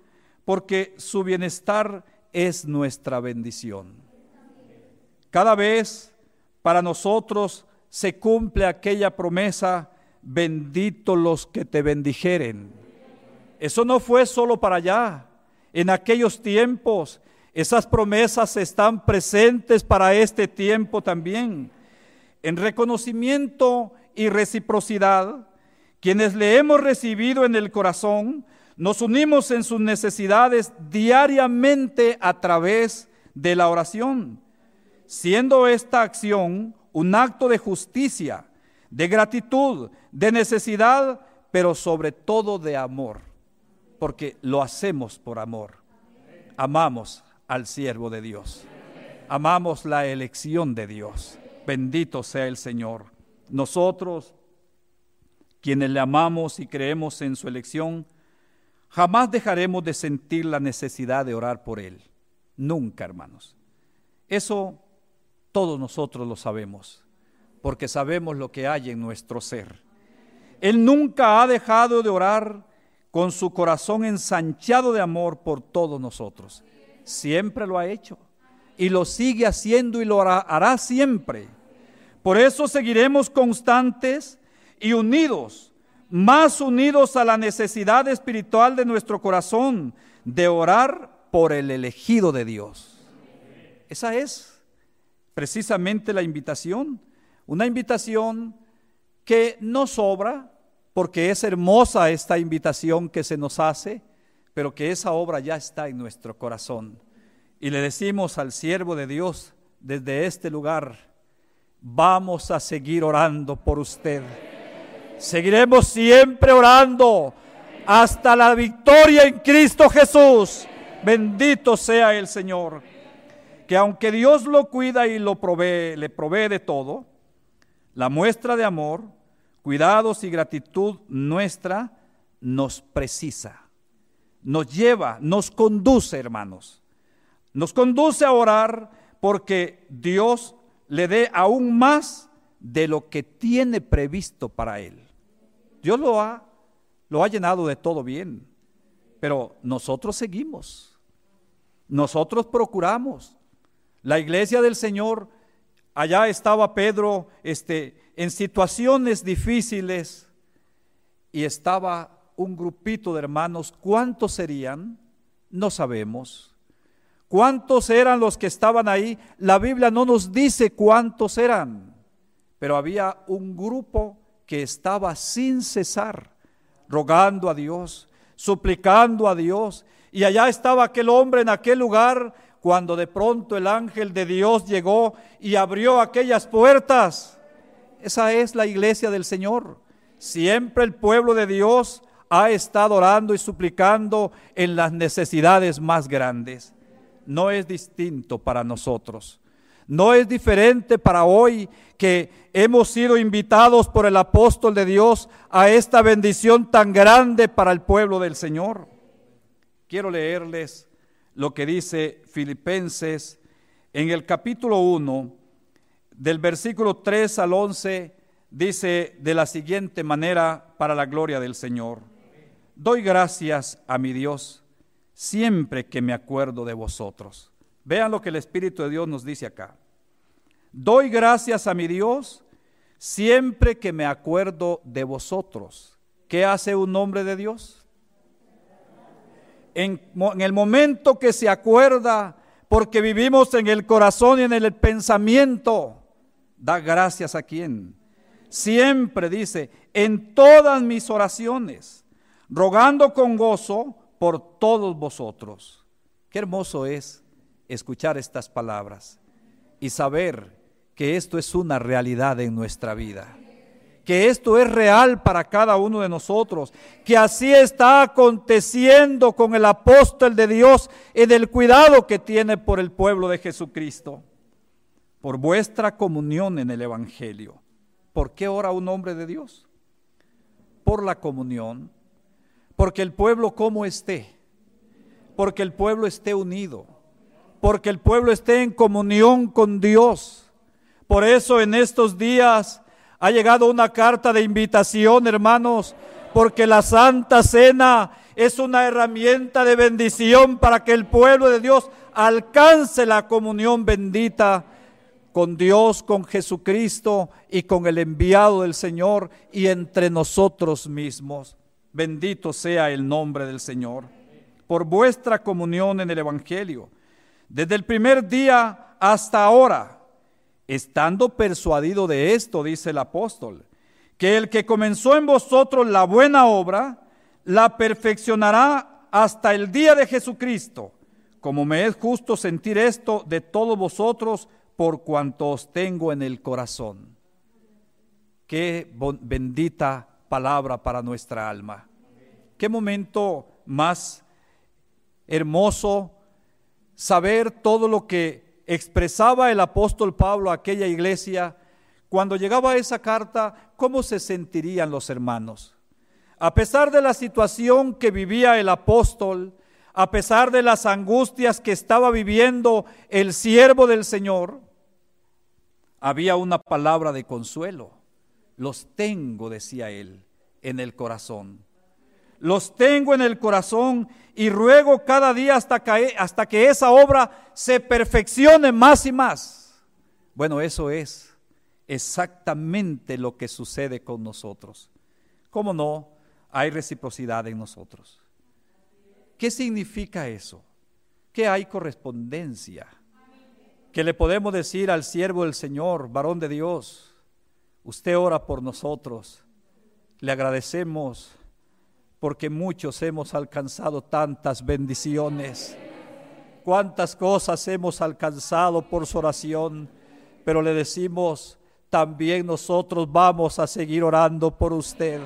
Speaker 1: porque su bienestar es nuestra bendición. Cada vez para nosotros se cumple aquella promesa, bendito los que te bendijeren. Eso no fue solo para allá. En aquellos tiempos, esas promesas están presentes para este tiempo también. En reconocimiento y reciprocidad, quienes le hemos recibido en el corazón, nos unimos en sus necesidades diariamente a través de la oración, siendo esta acción un acto de justicia, de gratitud, de necesidad, pero sobre todo de amor, porque lo hacemos por amor. Amamos al siervo de Dios, amamos la elección de Dios. Bendito sea el Señor. Nosotros, quienes le amamos y creemos en su elección, jamás dejaremos de sentir la necesidad de orar por Él. Nunca, hermanos. Eso todos nosotros lo sabemos, porque sabemos lo que hay en nuestro ser. Él nunca ha dejado de orar con su corazón ensanchado de amor por todos nosotros. Siempre lo ha hecho y lo sigue haciendo y lo hará, hará siempre. Por eso seguiremos constantes y unidos, más unidos a la necesidad espiritual de nuestro corazón de orar por el elegido de Dios. Esa es precisamente la invitación, una invitación que no sobra, porque es hermosa esta invitación que se nos hace, pero que esa obra ya está en nuestro corazón. Y le decimos al siervo de Dios desde este lugar, vamos a seguir orando por usted. Seguiremos siempre orando hasta la victoria en Cristo Jesús. Bendito sea el Señor. Que aunque Dios lo cuida y lo provee, le provee de todo, la muestra de amor, cuidados y gratitud nuestra nos precisa, nos lleva, nos conduce, hermanos. Nos conduce a orar porque Dios le dé aún más de lo que tiene previsto para él. Dios lo ha, lo ha llenado de todo bien, pero nosotros seguimos, nosotros procuramos. La iglesia del Señor, allá estaba Pedro este, en situaciones difíciles y estaba un grupito de hermanos. ¿Cuántos serían? No sabemos. ¿Cuántos eran los que estaban ahí? La Biblia no nos dice cuántos eran, pero había un grupo que estaba sin cesar rogando a Dios, suplicando a Dios. Y allá estaba aquel hombre en aquel lugar cuando de pronto el ángel de Dios llegó y abrió aquellas puertas. Esa es la iglesia del Señor. Siempre el pueblo de Dios ha estado orando y suplicando en las necesidades más grandes no es distinto para nosotros. No es diferente para hoy que hemos sido invitados por el apóstol de Dios a esta bendición tan grande para el pueblo del Señor. Quiero leerles lo que dice Filipenses en el capítulo 1, del versículo 3 al 11 dice de la siguiente manera para la gloria del Señor. Doy gracias a mi Dios siempre que me acuerdo de vosotros. Vean lo que el Espíritu de Dios nos dice acá. Doy gracias a mi Dios siempre que me acuerdo de vosotros. ¿Qué hace un hombre de Dios? En, el momento que se acuerda, porque vivimos en el corazón y en el pensamiento, da gracias a quién. Siempre dice, en todas mis oraciones, rogando con gozo por todos vosotros. Qué hermoso es escuchar estas palabras y saber que esto es una realidad en nuestra vida. Que esto es real para cada uno de nosotros. Que así está aconteciendo con el apóstol de Dios en el cuidado que tiene por el pueblo de Jesucristo por vuestra comunión en el Evangelio. ¿Por qué ora un hombre de Dios? Por la comunión, porque el pueblo como esté, porque el pueblo esté unido, porque el pueblo esté en comunión con Dios. Por eso en estos días ha llegado una carta de invitación, hermanos, porque la Santa Cena es una herramienta de bendición para que el pueblo de Dios alcance la comunión bendita con Dios, con Jesucristo y con el enviado del Señor y entre nosotros mismos. Bendito sea el nombre del Señor. Por vuestra comunión en el Evangelio, desde el primer día hasta ahora, estando persuadido de esto, dice el apóstol, que el que comenzó en vosotros la buena obra, la perfeccionará hasta el día de Jesucristo. Como me es justo sentir esto de todos vosotros, por cuanto os tengo en el corazón. Qué bendita palabra para nuestra alma. Qué momento más hermoso saber todo lo que expresaba el apóstol Pablo a aquella iglesia. Cuando llegaba esa carta, ¿cómo se sentirían los hermanos? A pesar de la situación que vivía el apóstol, a pesar de las angustias que estaba viviendo el siervo del Señor, había una palabra de consuelo. Los tengo, decía él, en el corazón. Los tengo en el corazón y ruego cada día hasta que, hasta que esa obra se perfeccione más y más. Bueno, eso es exactamente lo que sucede con nosotros. ¿Cómo no? Hay reciprocidad en nosotros. ¿Qué significa eso? Que hay correspondencia que le podemos decir al siervo del Señor, varón de Dios, usted ora por nosotros, le agradecemos porque muchos hemos alcanzado tantas bendiciones, cuántas cosas hemos alcanzado por su oración, pero le decimos, también nosotros vamos a seguir orando por usted,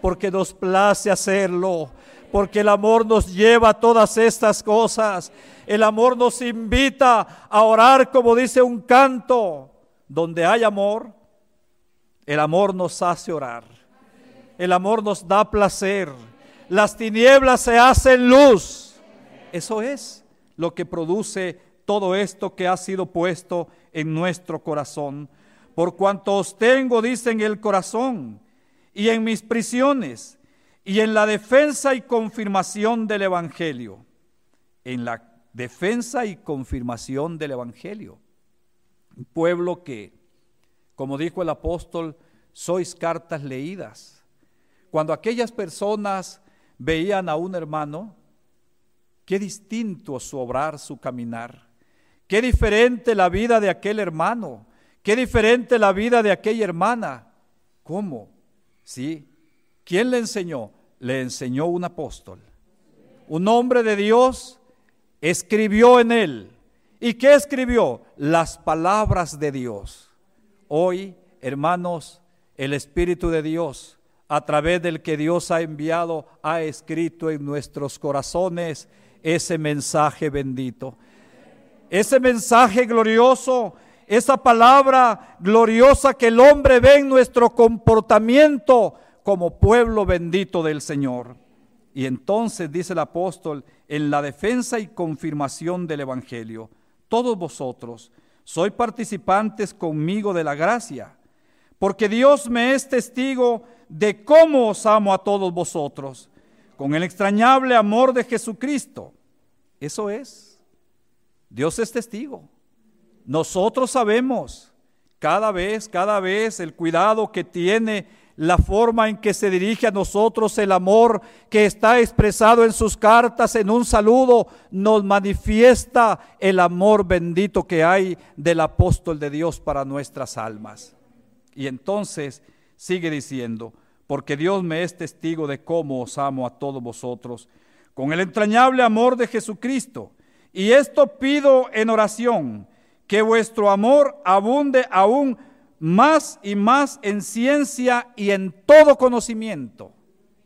Speaker 1: porque nos place hacerlo, porque el amor nos lleva a todas estas cosas. El amor nos invita a orar como dice un canto, donde hay amor, el amor nos hace orar. El amor nos da placer. Las tinieblas se hacen luz. Eso es lo que produce todo esto que ha sido puesto en nuestro corazón. Por cuanto os tengo, dice en el corazón, y en mis prisiones, y en la defensa y confirmación del Evangelio. En la defensa y confirmación del Evangelio. Un pueblo que, como dijo el apóstol, sois cartas leídas. Cuando aquellas personas veían a un hermano, qué distinto su obrar, su caminar. Qué diferente la vida de aquel hermano. Qué diferente la vida de aquella hermana. ¿Cómo? Sí, ¿Quién le enseñó? Le enseñó un apóstol. Un hombre de Dios escribió en él. ¿Y qué escribió? Las palabras de Dios. Hoy, hermanos, el Espíritu de Dios, a través del que Dios ha enviado, ha escrito en nuestros corazones ese mensaje bendito. Ese mensaje glorioso, esa palabra gloriosa que el hombre ve en nuestro comportamiento, como pueblo bendito del Señor. Y entonces dice el apóstol, en la defensa y confirmación del Evangelio, todos vosotros soy participantes conmigo de la gracia, porque Dios me es testigo de cómo os amo a todos vosotros, con el extrañable amor de Jesucristo. Eso es. Dios es testigo. Nosotros sabemos cada vez, cada vez el cuidado que tiene la forma en que se dirige a nosotros el amor que está expresado en sus cartas en un saludo, nos manifiesta el amor bendito que hay del apóstol de Dios para nuestras almas. Y entonces sigue diciendo, porque Dios me es testigo de cómo os amo a todos vosotros, con el entrañable amor de Jesucristo. Y esto pido en oración, que vuestro amor abunde aún más y más en ciencia y en todo conocimiento.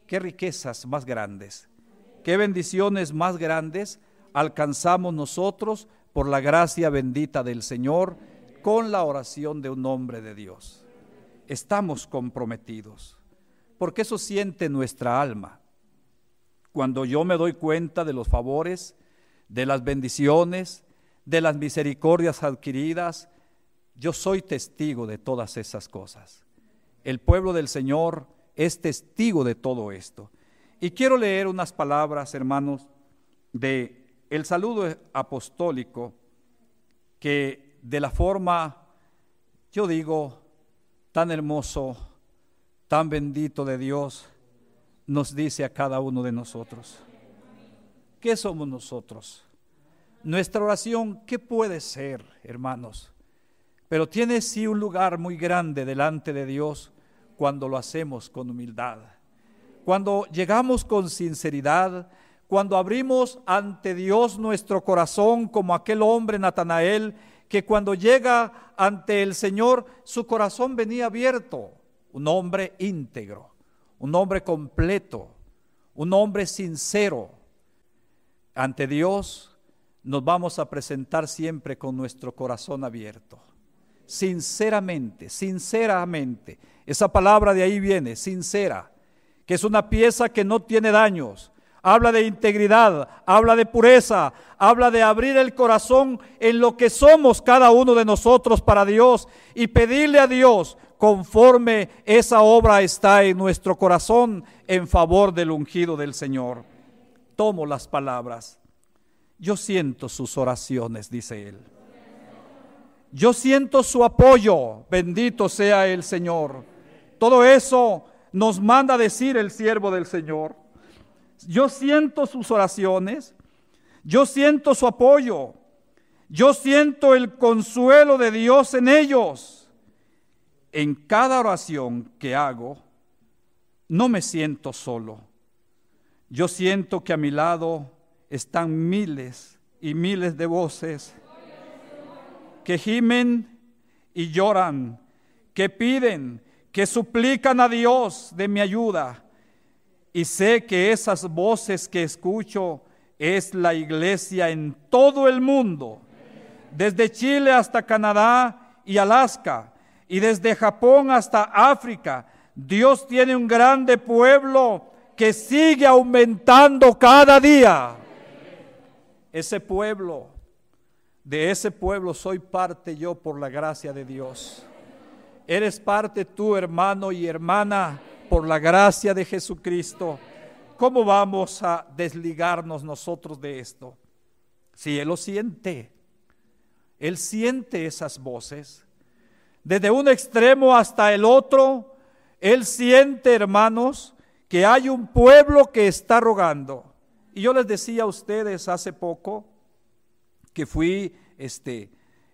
Speaker 1: Qué riquezas más grandes, qué bendiciones más grandes alcanzamos nosotros por la gracia bendita del Señor con la oración de un hombre de Dios. Estamos comprometidos, porque eso siente nuestra alma. Cuando yo me doy cuenta de los favores, de las bendiciones, de las misericordias adquiridas, yo soy testigo de todas esas cosas. El pueblo del Señor es testigo de todo esto. Y quiero leer unas palabras, hermanos, de el saludo apostólico que de la forma, yo digo, tan hermoso, tan bendito de Dios, nos dice a cada uno de nosotros. ¿Qué somos nosotros? Nuestra oración, ¿qué puede ser, hermanos? Pero tiene sí un lugar muy grande delante de Dios cuando lo hacemos con humildad. Cuando llegamos con sinceridad, cuando abrimos ante Dios nuestro corazón como aquel hombre Natanael que cuando llega ante el Señor su corazón venía abierto, un hombre íntegro, un hombre completo, un hombre sincero. Ante Dios nos vamos a presentar siempre con nuestro corazón abierto sinceramente, sinceramente. Esa palabra de ahí viene, sincera, que es una pieza que no tiene daños. Habla de integridad, habla de pureza, habla de abrir el corazón en lo que somos cada uno de nosotros para Dios y pedirle a Dios conforme esa obra está en nuestro corazón en favor del ungido del Señor. Tomo las palabras. Yo siento sus oraciones, dice él. Yo siento su apoyo, bendito sea el Señor. Todo eso nos manda decir el siervo del Señor. Yo siento sus oraciones, yo siento su apoyo, yo siento el consuelo de Dios en ellos. En cada oración que hago, no me siento solo. Yo siento que a mi lado están miles y miles de voces que gimen y lloran, que piden, que suplican a Dios de mi ayuda. Y sé que esas voces que escucho es la iglesia en todo el mundo, desde Chile hasta Canadá y Alaska, y desde Japón hasta África. Dios tiene un grande pueblo que sigue aumentando cada día. Ese pueblo de ese pueblo soy parte yo por la gracia de Dios. Eres parte tú, hermano y hermana, por la gracia de Jesucristo. ¿Cómo vamos a desligarnos nosotros de esto? Si Él lo siente, Él siente esas voces. Desde un extremo hasta el otro, Él siente, hermanos, que hay un pueblo que está rogando. Y yo les decía a ustedes hace poco, que fui este,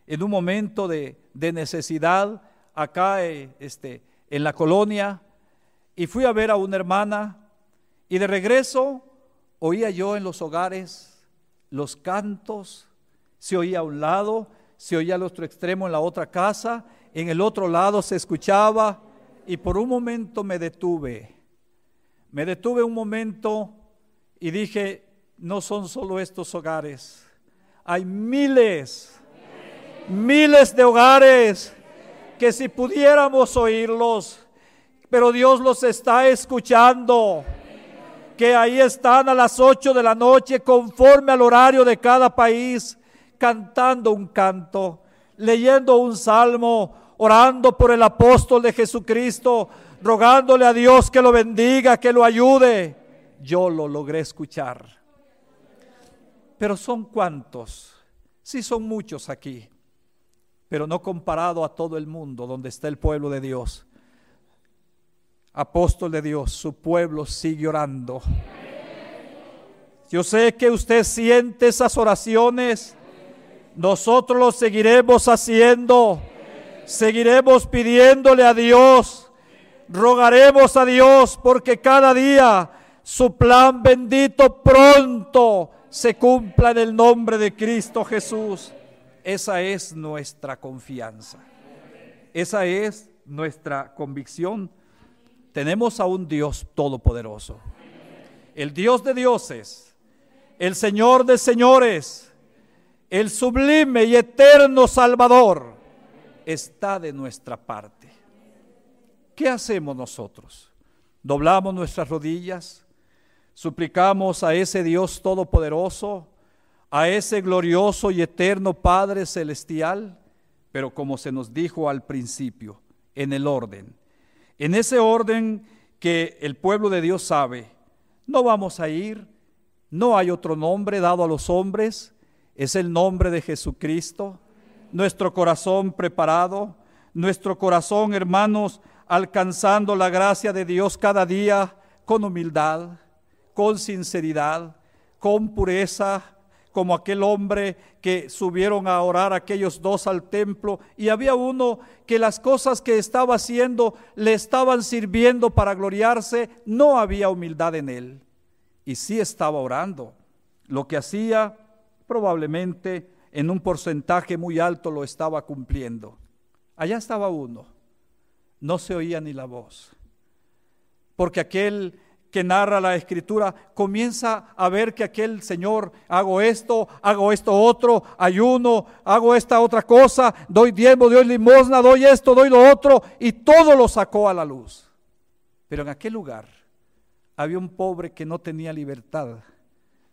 Speaker 1: en un momento de, necesidad acá eh, este, en la colonia y fui a ver a una hermana y de regreso oía yo en los hogares los cantos, se oía a un lado, se oía al otro extremo en la otra casa, en el otro lado se escuchaba y por un momento me detuve. Me detuve un momento y dije, no son solo estos hogares, hay miles, miles de hogares que si pudiéramos oírlos, pero Dios los está escuchando, que ahí están a las 8 de la noche conforme al horario de cada país, cantando un canto. leyendo un salmo, orando por el apóstol de Jesucristo, rogándole a Dios que lo bendiga, que lo ayude. Yo lo logré escuchar. Pero son cuantos, sí son muchos aquí, pero no comparado a todo el mundo donde está el pueblo de Dios. Apóstol de Dios, su pueblo sigue orando. Yo sé que usted siente esas oraciones. Nosotros lo seguiremos haciendo. Seguiremos pidiéndole a Dios. Rogaremos a Dios porque cada día su plan bendito pronto se cumpla en el nombre de Cristo Jesús. Esa es nuestra confianza. Esa es nuestra convicción. Tenemos a un Dios todopoderoso. El Dios de dioses, el Señor de señores, el sublime y eterno Salvador, está de nuestra parte. ¿Qué hacemos nosotros? Doblamos nuestras rodillas, suplicamos a ese Dios todopoderoso, a ese glorioso y eterno Padre celestial, pero como se nos dijo al principio, en el orden. En ese orden que el pueblo de Dios sabe, no vamos a ir, no hay otro nombre dado a los hombres, es el nombre de Jesucristo, nuestro corazón preparado, nuestro corazón, hermanos, alcanzando la gracia de Dios cada día con humildad, con sinceridad, con pureza, como aquel hombre que subieron a orar aquellos dos al templo y había uno que las cosas que estaba haciendo le estaban sirviendo para gloriarse, no había humildad en él. Y sí estaba orando. Lo que hacía probablemente en un porcentaje muy alto lo estaba cumpliendo. Allá estaba uno. No se oía ni la voz. Porque aquel que narra la escritura, comienza a ver que aquel Señor, hago esto, hago esto otro, ayuno, hago esta otra cosa, doy diezmo, doy limosna, doy esto, doy lo otro, y todo lo sacó a la luz. Pero en aquel lugar había un pobre que no tenía libertad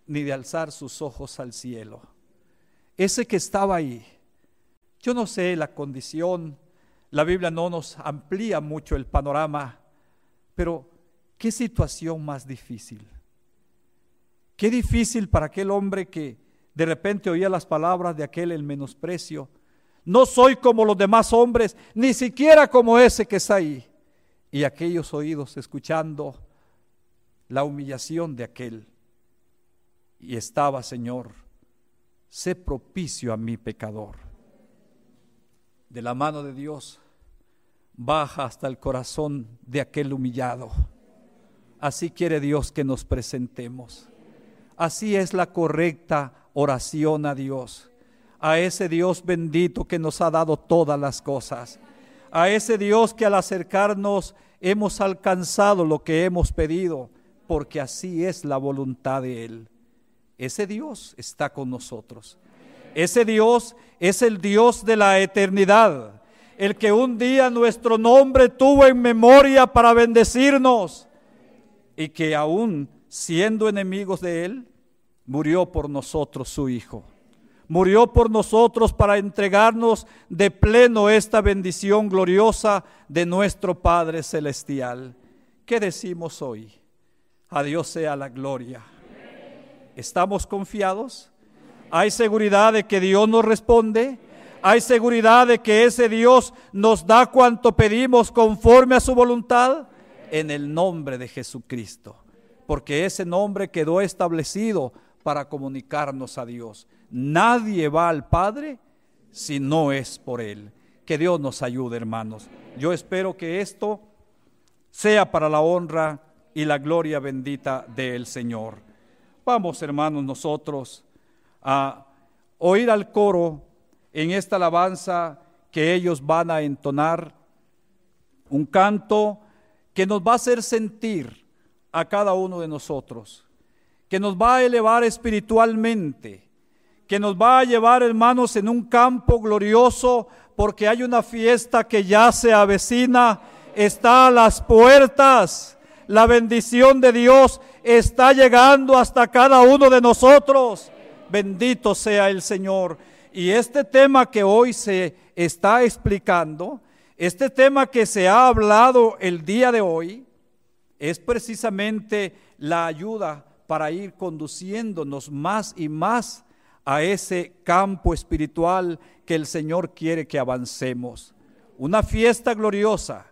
Speaker 1: ni de alzar sus ojos al cielo. Ese que estaba ahí, yo no sé la condición, la Biblia no nos amplía mucho el panorama, pero Qué situación más difícil. Qué difícil para aquel hombre que de repente oía las palabras de aquel el menosprecio. No soy como los demás hombres, ni siquiera como ese que está ahí. Y aquellos oídos escuchando la humillación de aquel. Y estaba, Señor, sé propicio a mi pecador. De la mano de Dios baja hasta el corazón de aquel humillado Así quiere Dios que nos presentemos. Así es la correcta oración a Dios. A ese Dios bendito que nos ha dado todas las cosas. A ese Dios que al acercarnos hemos alcanzado lo que hemos pedido, porque así es la voluntad de Él. Ese Dios está con nosotros. Ese Dios es el Dios de la eternidad, el que un día nuestro nombre tuvo en memoria para bendecirnos y que aún siendo enemigos de Él, murió por nosotros su Hijo. Murió por nosotros para entregarnos de pleno esta bendición gloriosa de nuestro Padre Celestial. ¿Qué decimos hoy? A Dios sea la gloria. ¿Estamos confiados? ¿Hay seguridad de que Dios nos responde? ¿Hay seguridad de que ese Dios nos da cuanto pedimos conforme a su voluntad? en el nombre de Jesucristo, porque ese nombre quedó establecido para comunicarnos a Dios. Nadie va al Padre si no es por Él. Que Dios nos ayude, hermanos. Yo espero que esto sea para la honra y la gloria bendita del Señor. Vamos, hermanos, nosotros a oír al coro en esta alabanza que ellos van a entonar, un canto que nos va a hacer sentir a cada uno de nosotros, que nos va a elevar espiritualmente, que nos va a llevar, hermanos, en un campo glorioso, porque hay una fiesta que ya se avecina, está a las puertas. La bendición de Dios está llegando hasta cada uno de nosotros. Bendito sea el Señor. Y este tema que hoy se está explicando, este tema que se ha hablado el día de hoy, es precisamente la ayuda para ir conduciéndonos más y más a ese campo espiritual que el Señor quiere que avancemos. Una fiesta gloriosa.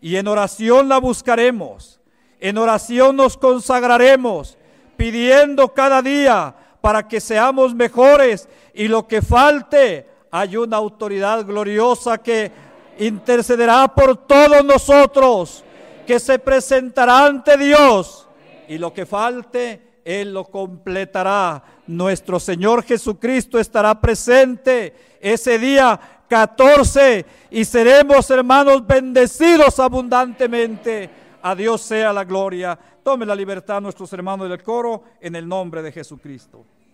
Speaker 1: Y en oración la buscaremos. En oración nos consagraremos, pidiendo cada día para que seamos mejores y lo que falte, hay una autoridad gloriosa que intercederá por todos nosotros, que se presentará ante Dios y lo que falte, Él lo completará. Nuestro Señor Jesucristo estará presente ese día 14 y seremos hermanos bendecidos abundantemente. A Dios sea la gloria. Tome la libertad nuestros hermanos del coro en el nombre de Jesucristo.